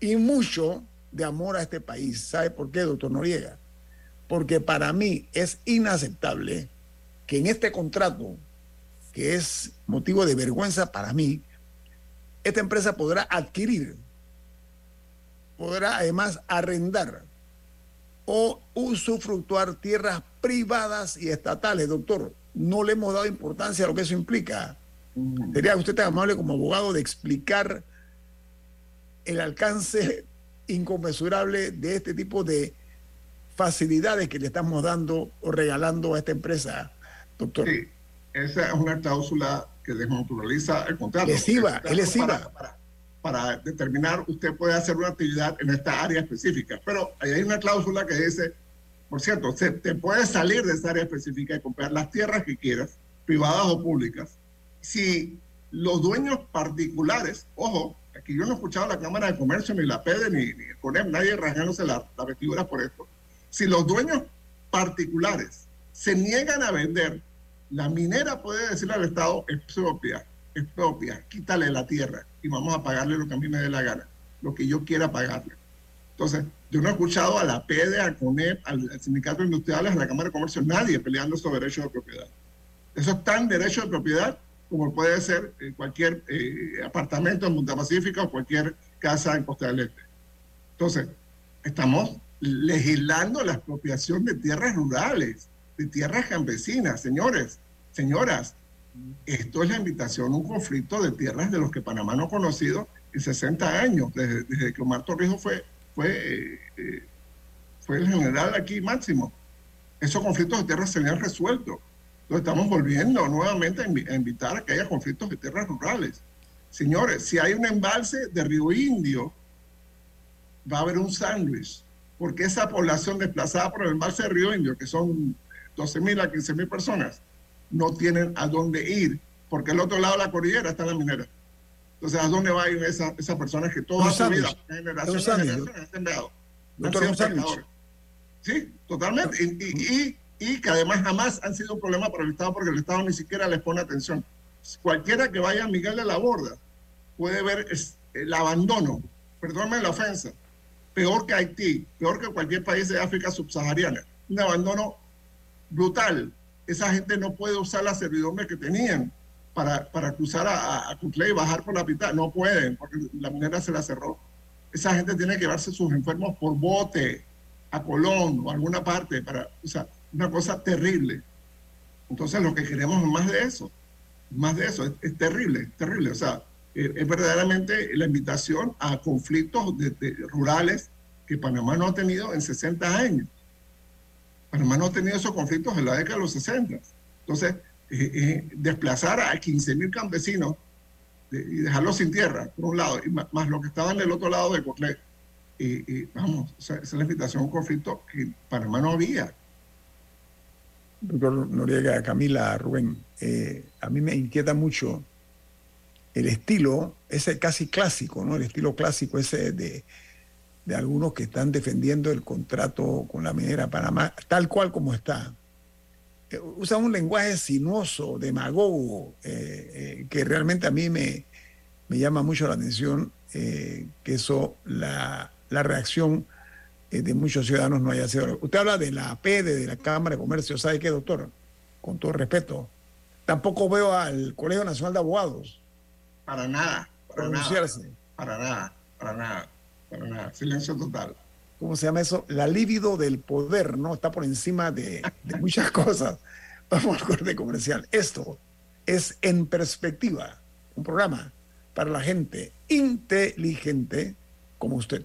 y mucho de amor a este país. ¿Sabe por qué, doctor Noriega? Porque para mí es inaceptable que en este contrato, que es motivo de vergüenza para mí, esta empresa podrá adquirir podrá además arrendar o usufructuar tierras privadas y estatales, doctor. No le hemos dado importancia a lo que eso implica. Sería usted tan amable como abogado de explicar el alcance inconmensurable de este tipo de facilidades que le estamos dando o regalando a esta empresa, doctor. Sí, esa es una cláusula que desnaturaliza el contrato. Lesiva, es lesiva. Para, para, determinar, usted puede hacer una actividad en esta área específica, pero ahí hay una cláusula que dice, por cierto, se, te puedes salir de esa área específica y comprar las tierras que quieras, privadas o públicas, si los dueños particulares, ojo, aquí yo no he escuchado a la Cámara de Comercio, ni la PEDE, ni, ni CONEP, nadie rasgándose la, la vestidura por esto. Si los dueños particulares se niegan a vender, la minera puede decirle al Estado, es propia, es propia, quítale la tierra y vamos a pagarle lo que a mí me dé la gana, lo que yo quiera pagarle. Entonces, yo no he escuchado a la PEDE, a CONEP, al, Sindicato Industriales, a la Cámara de Comercio, nadie peleando sobre derechos de propiedad. Eso es tan derecho de propiedad como puede ser cualquier eh, apartamento en Punta Pacífica o cualquier casa en Costa del Este. Entonces, estamos legislando la expropiación de tierras rurales, de tierras campesinas. Señores, señoras, esto es la invitación a un conflicto de tierras de los que Panamá no ha conocido en 60 años, desde, desde que Omar Torrijos fue, fue, eh, fue el general aquí máximo. Esos conflictos de tierras se habían resuelto. Lo estamos volviendo nuevamente a, invi a invitar a que haya conflictos de tierras rurales. Señores, si hay un embalse de Río Indio, va a haber un sándwich, porque esa población desplazada por el embalse de Río Indio, que son 12 mil a 15 mil personas, no tienen a dónde ir, porque al otro lado de la cordillera está la minera. Entonces, ¿a dónde va a ir esa, esa persona que toda su vida, generación a generación, ha sembrado? Sí, totalmente. Y, y, y, y, que además jamás han sido un problema para el Estado porque el Estado ni siquiera les pone atención. Cualquiera que vaya a Miguel de la Borda puede ver el abandono, perdóname la ofensa, peor que Haití, peor que cualquier país de África subsahariana. Un abandono brutal. Esa gente no puede usar la servidumbre que tenían para, para cruzar a, a Cutlé y bajar por la pita. No pueden, porque la minera se la cerró. Esa gente tiene que llevarse sus enfermos por bote a Colón o a alguna parte. Para, o sea, una cosa terrible. Entonces, lo que queremos es más de eso. Más de eso. Es, terrible, terrible. O sea, es, es verdaderamente la invitación a conflictos rurales que Panamá no ha tenido en 60 años. Panamá no ha tenido esos conflictos en la década de los 60. Entonces, eh, eh, desplazar a 15 mil campesinos de, y dejarlos sin tierra, por un lado, más, más lo que estaban del otro lado de Cotlé, y, y, vamos, esa es la invitación a un conflicto que Panamá no había. Doctor Noriega, Camila, Rubén, eh, a mí me inquieta mucho el estilo, ese casi clásico, ¿no? El estilo clásico ese de, de algunos que están defendiendo el contrato con la minera Panamá, tal cual como está. Eh, usan un lenguaje sinuoso, demagogo, eh, eh, que realmente a mí me, me llama mucho la atención que eso, la, la reacción de muchos ciudadanos no haya sido. Usted habla de la APD, de la Cámara de Comercio, ¿sabe qué, doctor? Con todo respeto. Tampoco veo al Colegio Nacional de Abogados. Para nada. Para pronunciarse. Nada, para nada, para nada, para nada. Silencio total. ¿Cómo se llama eso? La libido del poder, ¿no? Está por encima de, de (laughs) muchas cosas. Vamos al corte comercial. Esto es En Perspectiva, un programa para la gente inteligente como usted.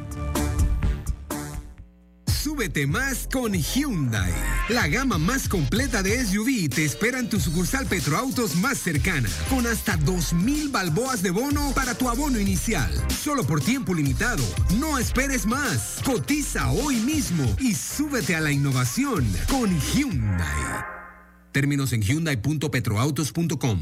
Súbete más con Hyundai. La gama más completa de SUV te espera en tu sucursal Petroautos más cercana, con hasta 2.000 balboas de bono para tu abono inicial. Solo por tiempo limitado. No esperes más. Cotiza hoy mismo y súbete a la innovación con Hyundai. Términos en hyundai.petroautos.com.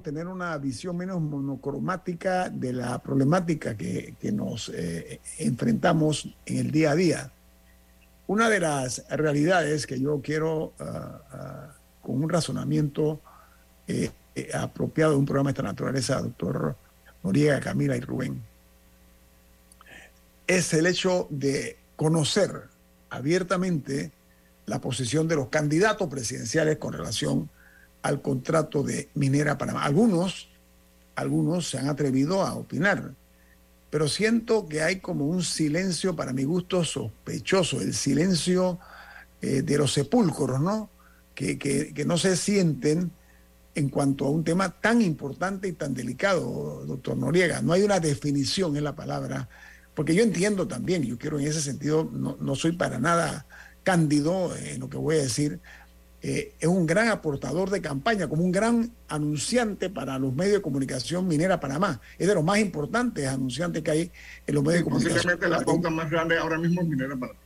Tener una visión menos monocromática de la problemática que, nos eh, enfrentamos en el día a día. Una de las realidades que yo quiero, ah, ah, con un razonamiento eh, eh, apropiado de un programa de esta naturaleza, doctor Noriega, Camila y Rubén, es el hecho de conocer abiertamente la posición de los candidatos presidenciales con relación al contrato de Minera Panamá. Algunos, algunos se han atrevido a opinar, pero siento que hay como un silencio, para mi gusto, sospechoso, el silencio eh, de los sepulcros, ¿no? Que, que- que no se sienten en cuanto a un tema tan importante y tan delicado, doctor Noriega. No hay una definición en la palabra, porque yo entiendo también, yo quiero en ese sentido, no, no soy para nada cándido en lo que voy a decir, eh, es un gran aportador de campaña, como un gran anunciante para los medios de comunicación minera Panamá. Es de los más importantes anunciantes que hay en los medios de comunicación. Posiblemente la pauta más grande ahora mismo es Minera Panamá.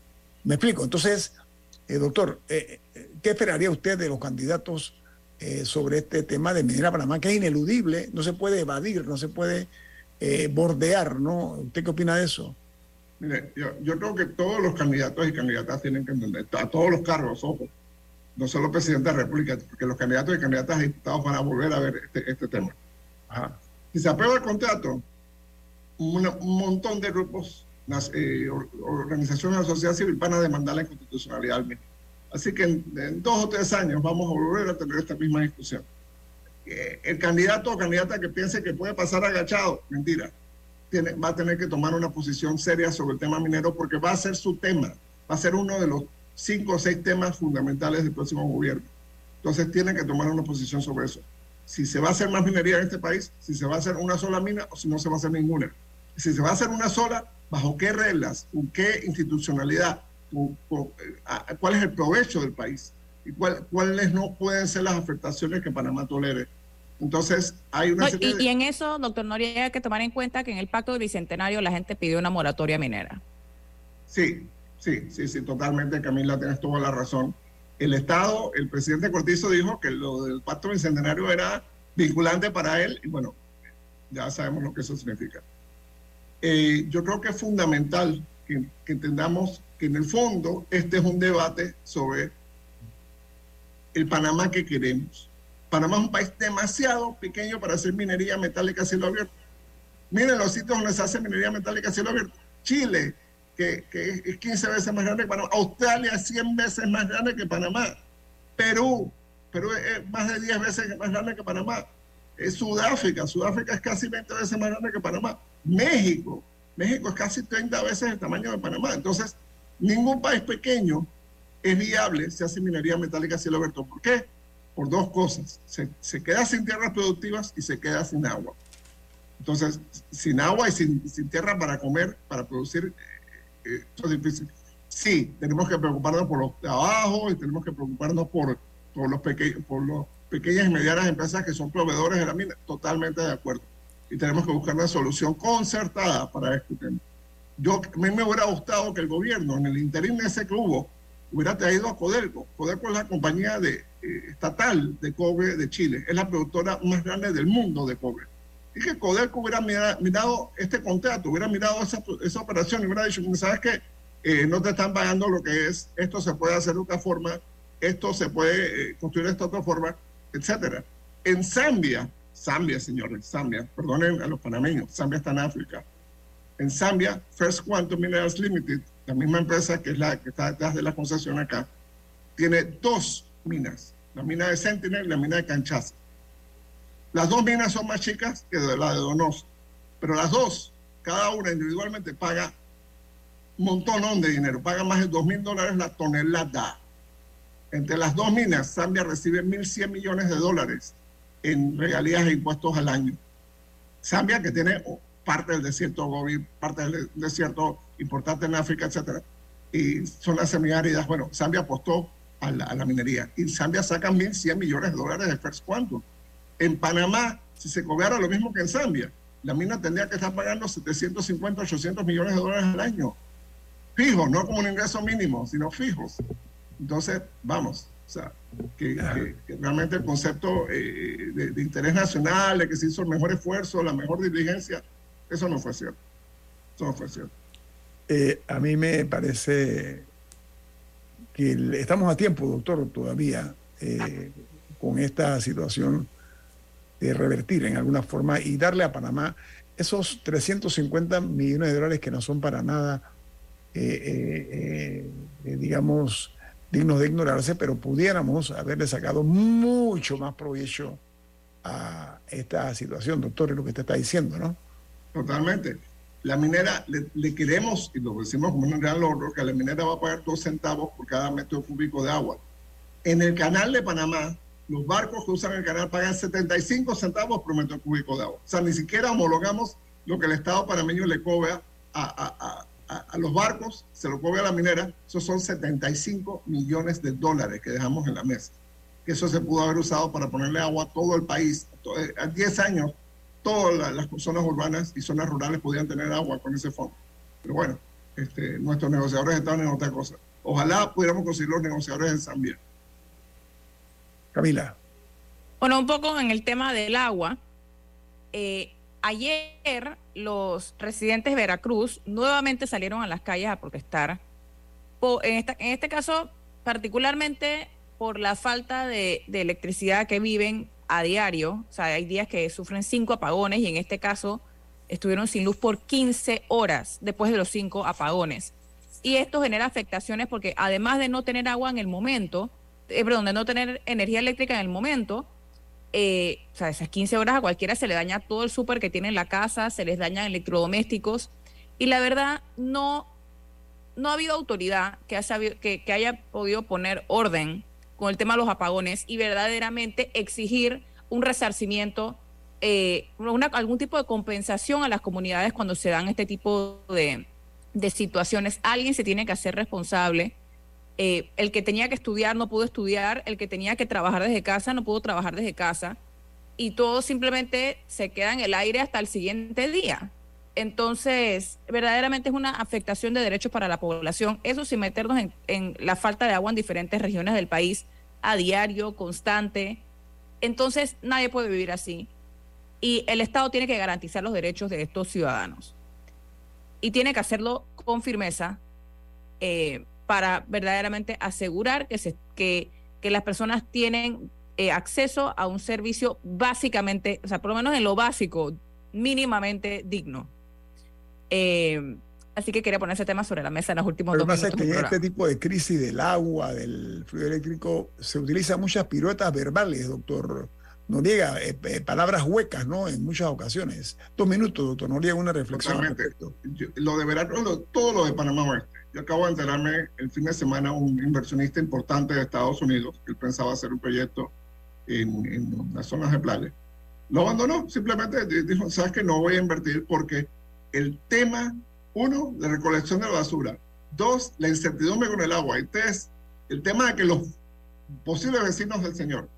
Me explico. Entonces, eh, doctor, eh, ¿qué esperaría usted de los candidatos sobre este tema de Minera Panamá, que es ineludible, no se puede evadir, no se puede bordear, ¿no? ¿Usted qué opina de eso? Mire, yo, yo creo que todos los candidatos y candidatas tienen que entender, a todos los cargos, ojo, no solo presidente de la República, porque los candidatos y candidatas a diputados van a volver a ver este, este tema. Si se aprueba el contrato, una- un montón de grupos, las, eh, or- organizaciones de la sociedad civil van a demandar la inconstitucionalidad al mismo. Así que en, en dos o tres años vamos a volver a tener esta misma discusión. Eh, el candidato o candidata que piense que puede pasar agachado, mentira, tiene, va a tener que tomar una posición seria sobre el tema minero porque va a ser su tema, va a ser uno de los cinco o seis temas fundamentales del próximo gobierno. Entonces tiene que tomar una posición sobre eso. Si se va a hacer más minería en este país, si se va a hacer una sola mina o si no se va a hacer ninguna. Si se va a hacer una sola, ¿bajo qué reglas? ¿Con qué institucionalidad? ¿Con- con- eh, a- ¿Cuál es el provecho del país? ¿Y cuál- cuáles no pueden ser las afectaciones que Panamá tolere? Entonces, hay una No, serie y, de- y en eso, doctor Noriega, hay que tomar en cuenta que en el pacto del bicentenario la gente pidió una moratoria minera. Sí, sí, sí, sí, totalmente, Camila, tienes toda la razón. El Estado, el presidente Cortizo dijo que lo del pacto bicentenario era vinculante para él, y bueno, ya sabemos lo que eso significa. Eh, yo creo que es fundamental que, que entendamos que en el fondo este es un debate sobre el Panamá que queremos. Panamá es un país demasiado pequeño para hacer minería metálica a cielo abierto. Miren los sitios donde se hace minería metálica a cielo abierto. Chile, que, es 15 veces más grande que Panamá. Australia, 100 veces más grande que Panamá. Perú, Perú es más de 10 veces más grande que Panamá. Es Sudáfrica. Sudáfrica es casi 20 veces más grande que Panamá. México. México es casi 30 veces el tamaño de Panamá. Entonces, ningún país pequeño es viable si hace minería metálica a cielo abierto. ¿Por qué? Por dos cosas. Se, se queda sin tierras productivas y se queda sin agua. Entonces, sin agua y sin, sin tierra para comer, para producir, esto es difícil. Sí, tenemos que preocuparnos por los trabajos y tenemos que preocuparnos por, por, los pequeños, por los pequeñas y medianas empresas que son proveedores de la mina. Totalmente de acuerdo. Y tenemos que buscar una solución concertada para este tema. Yo, a mí me hubiera gustado que el gobierno, en el interín ese que hubo, hubiera traído a Codelco. Codelco es la compañía de, eh, estatal de cobre de Chile. Es la productora más grande del mundo de cobre y que Codelco hubiera mirado este contrato, hubiera mirado esa, operación y hubiera dicho, ¿sabes qué? Eh, no te están pagando lo que es, esto se puede hacer de otra forma, esto se puede eh, construir de esta otra forma, etcétera. En Zambia, Zambia, señores, Zambia, perdonen a los panameños, Zambia está en África. En Zambia, First Quantum Minerals Limited, la misma empresa que es la que está detrás de la concesión acá, tiene dos minas, la mina de Sentinel y la mina de Canchaza. Las dos minas son más chicas que la de Donoso, pero las dos, cada una individualmente paga un montón de dinero, paga más de 2 mil dólares la tonelada. Entre las dos minas, Zambia recibe 1.100 millones de dólares en regalías e impuestos al año. Zambia, que tiene parte del desierto parte del desierto importante en África, etcétera, y zonas semiáridas. Bueno, Zambia apostó a la, a la minería y Zambia saca 1.100 millones de dólares de First Quantum. En Panamá, si se cobrara lo mismo que en Zambia, la mina tendría que estar pagando 750, 800 millones de dólares al año. Fijos, no como un ingreso mínimo, sino fijos. Entonces, vamos, o sea, que, realmente el concepto eh, de, interés nacional, de que se hizo el mejor esfuerzo, la mejor diligencia, eso no fue cierto. Eso no fue cierto. Eh, a mí me parece que estamos a tiempo, doctor, todavía, eh, con esta situación revertir en alguna forma y darle a Panamá esos 350 millones de dólares que no son para nada, eh, eh, eh, digamos, dignos de ignorarse, pero pudiéramos haberle sacado mucho más provecho a esta situación, doctor, es lo que usted está diciendo, ¿no? Totalmente. La minera, le, queremos, y lo decimos como un gran logro, que la minera va a pagar dos centavos por cada metro cúbico de agua. En el canal de Panamá, los barcos que usan el canal pagan 75 centavos por metro cúbico de agua. O sea, ni siquiera homologamos lo que el Estado panameño le cobra a, los barcos, se lo cobra a la minera. Esos son 75 millones de dólares que dejamos en la mesa. Que eso se pudo haber usado para ponerle agua a todo el país. A 10 años, todas las zonas urbanas y zonas rurales podían tener agua con ese fondo. Pero bueno, este, nuestros negociadores estaban en otra cosa. Ojalá pudiéramos conseguir los negociadores en Zambia. Camila. Bueno, un poco en el tema del agua. Eh, ayer los residentes de Veracruz nuevamente salieron a las calles a protestar. en, este caso, particularmente por la falta de, electricidad que viven a diario. O sea, hay días que sufren cinco apagones y en este caso estuvieron sin luz por 15 horas después de los cinco apagones. Y esto genera afectaciones porque además de no tener agua en el momento, eh, perdón, de no tener energía eléctrica en el momento, eh, o sea, esas 15 horas a cualquiera se le daña todo el súper que tiene en la casa, se les dañan electrodomésticos y la verdad no, no ha habido autoridad que, que, haya podido poner orden con el tema de los apagones y verdaderamente exigir un resarcimiento, eh, algún tipo de compensación a las comunidades cuando se dan este tipo de, de situaciones. Alguien se tiene que hacer responsable eh, el que tenía que estudiar no pudo estudiar, el que tenía que trabajar desde casa no pudo trabajar desde casa y todo simplemente se queda en el aire hasta el siguiente día. Entonces, verdaderamente es una afectación de derechos para la población. Eso sin meternos en, la falta de agua en diferentes regiones del país a diario, constante. Entonces, nadie puede vivir así. Y el Estado tiene que garantizar los derechos de estos ciudadanos. Y tiene que hacerlo con firmeza. Eh, para verdaderamente asegurar que, se, que, que las personas tienen eh, acceso a un servicio básicamente, o sea, por lo menos en lo básico, mínimamente digno. Eh, así que quería poner ese tema sobre la mesa en los últimos dos minutos. Lo que pasa es que en este tipo de crisis del agua, del fluido eléctrico, se utilizan muchas piruetas verbales, doctor Noriega, eh, eh, palabras huecas, ¿no? En muchas ocasiones. Dos minutos, doctor Noriega, una reflexión. al Totalmente. respecto. Yo- lo de Veracruz, lo- todo lo de Panamá Oeste. Yo acabo de enterarme el fin de semana un inversionista importante de Estados Unidos, que él pensaba hacer un proyecto en, en las zonas de playa. Lo abandonó, simplemente di- dijo, sabes que no voy a invertir porque el tema, uno, la recolección de la basura, dos, la incertidumbre con el agua, y tres, el tema de que los posibles vecinos del señor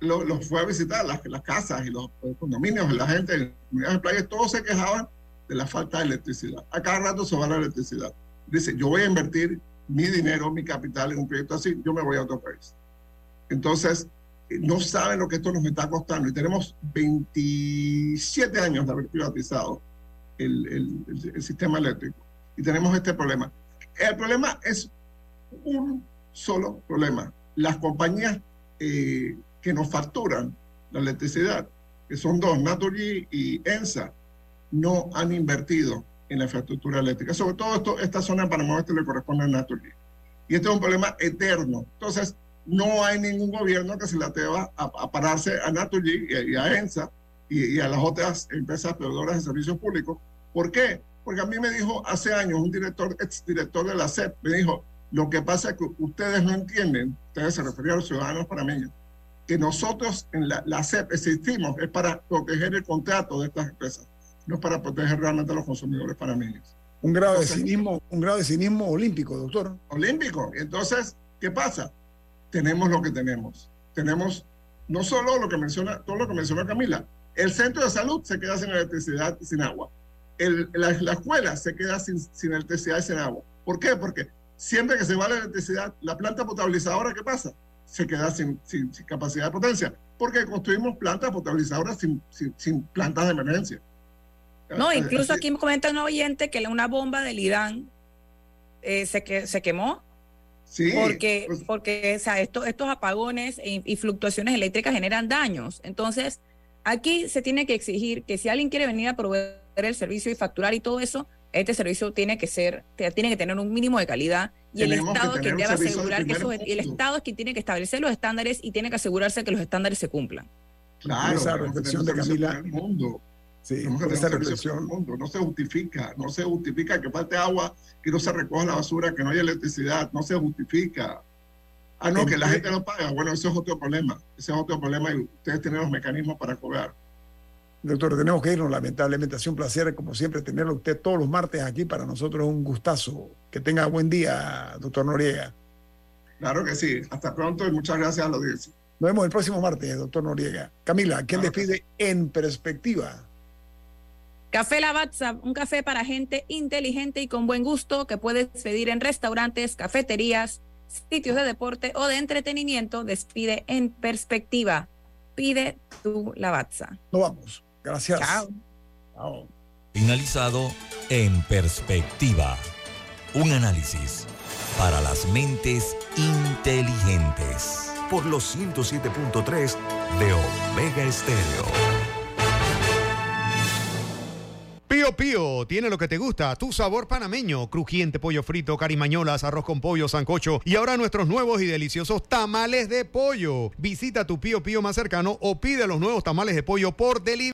lo- los fue a visitar, las, las casas y los, los condominios, la gente en las comunidades de playa, todos se quejaban de la falta de electricidad. A cada rato se va la electricidad. Dice, yo voy a invertir mi dinero, mi capital en un proyecto así, yo me voy a otro país. Entonces, eh, no saben lo que esto nos está costando. Y tenemos 27 años de haber privatizado el, el- el- sistema eléctrico. Y tenemos este problema. El problema es un solo problema. Las compañías eh, que nos facturan la electricidad, que son dos, Naturgy y ENSA, no han invertido en la infraestructura eléctrica. Sobre todo esto, esta zona de Panamá Oeste le corresponde a Naturgy. Y este es un problema eterno. Entonces, no hay ningún gobierno que se le atreva a, a pararse a Naturgy y y a ENSA y, y a las otras empresas proveedoras de servicios públicos. ¿Por qué? Porque a mí me dijo hace años un director, exdirector de la SEP, me dijo, lo que pasa es que ustedes no entienden, ustedes se referían a los ciudadanos panameños, que nosotros en la, la SEP existimos es para proteger el contrato de estas empresas, no es para proteger realmente a los consumidores panameños. Un grado de Entonces- cinismo, un grado de cinismo olímpico, doctor. olímpico. Entonces, ¿qué pasa? Tenemos lo que tenemos. Tenemos no solo lo que menciona, todo lo que mencionó Camila, el centro de salud se queda sin electricidad y sin agua. El- la, la escuela se queda sin, sin electricidad y sin agua. ¿Por qué? Porque siempre que se va la electricidad, la planta potabilizadora, ¿qué pasa? Se queda sin, sin- sin capacidad de potencia. Porque construimos plantas potabilizadoras sin, sin plantas de emergencia. No, incluso Así- aquí me comenta un oyente que una bomba del IDAN eh, se, que, se quemó. Sí, porque, pues- porque o sea, esto- estos apagones e- y fluctuaciones eléctricas generan daños. Entonces, aquí se tiene que exigir que si alguien quiere venir a proveer el servicio y facturar y todo eso, este servicio tiene que ser, tiene que tener un mínimo de calidad y el que Estado es quien tener un debe asegurar que esos, el. Estado es quien tiene que establecer los estándares y tiene que asegurarse que los estándares se cumplan. Claro, esa que reflexión de Camila. mundo. Sí, tener esa reflexión. mundo. No se justifica, no se justifica que falte agua, que no se recoja la basura, que no haya electricidad, no se justifica. Ah, no, que la Ent- gente no paga. Bueno, ese es otro problema. Ese es otro problema y ustedes tienen los mecanismos para cobrar. Doctor, tenemos que irnos, lamentablemente. Ha sido un placer, como siempre, tenerlo usted todos los martes aquí. Para nosotros es un gustazo. Que tenga buen día, doctor Noriega. Claro que sí. Hasta pronto y muchas gracias a la audiencia. Nos vemos el próximo martes, doctor Noriega. Camila, ¿quién Claro despide en perspectiva? Café Lavazza, un café para gente inteligente y con buen gusto que puedes pedir en restaurantes, cafeterías, sitios de deporte o de entretenimiento. Despide en perspectiva. Pide tu Lavazza. Nos vamos. Gracias. Chao. Chao. Finalizado en perspectiva. Un análisis para las mentes inteligentes. Por los 107.3 de Omega Estéreo. Pío Pío tiene lo que te gusta, tu sabor panameño, crujiente pollo frito, carimañolas, arroz con pollo, sancocho y ahora nuestros nuevos y deliciosos tamales de pollo. Visita tu Pío Pío más cercano o pide los nuevos tamales de pollo por delivery.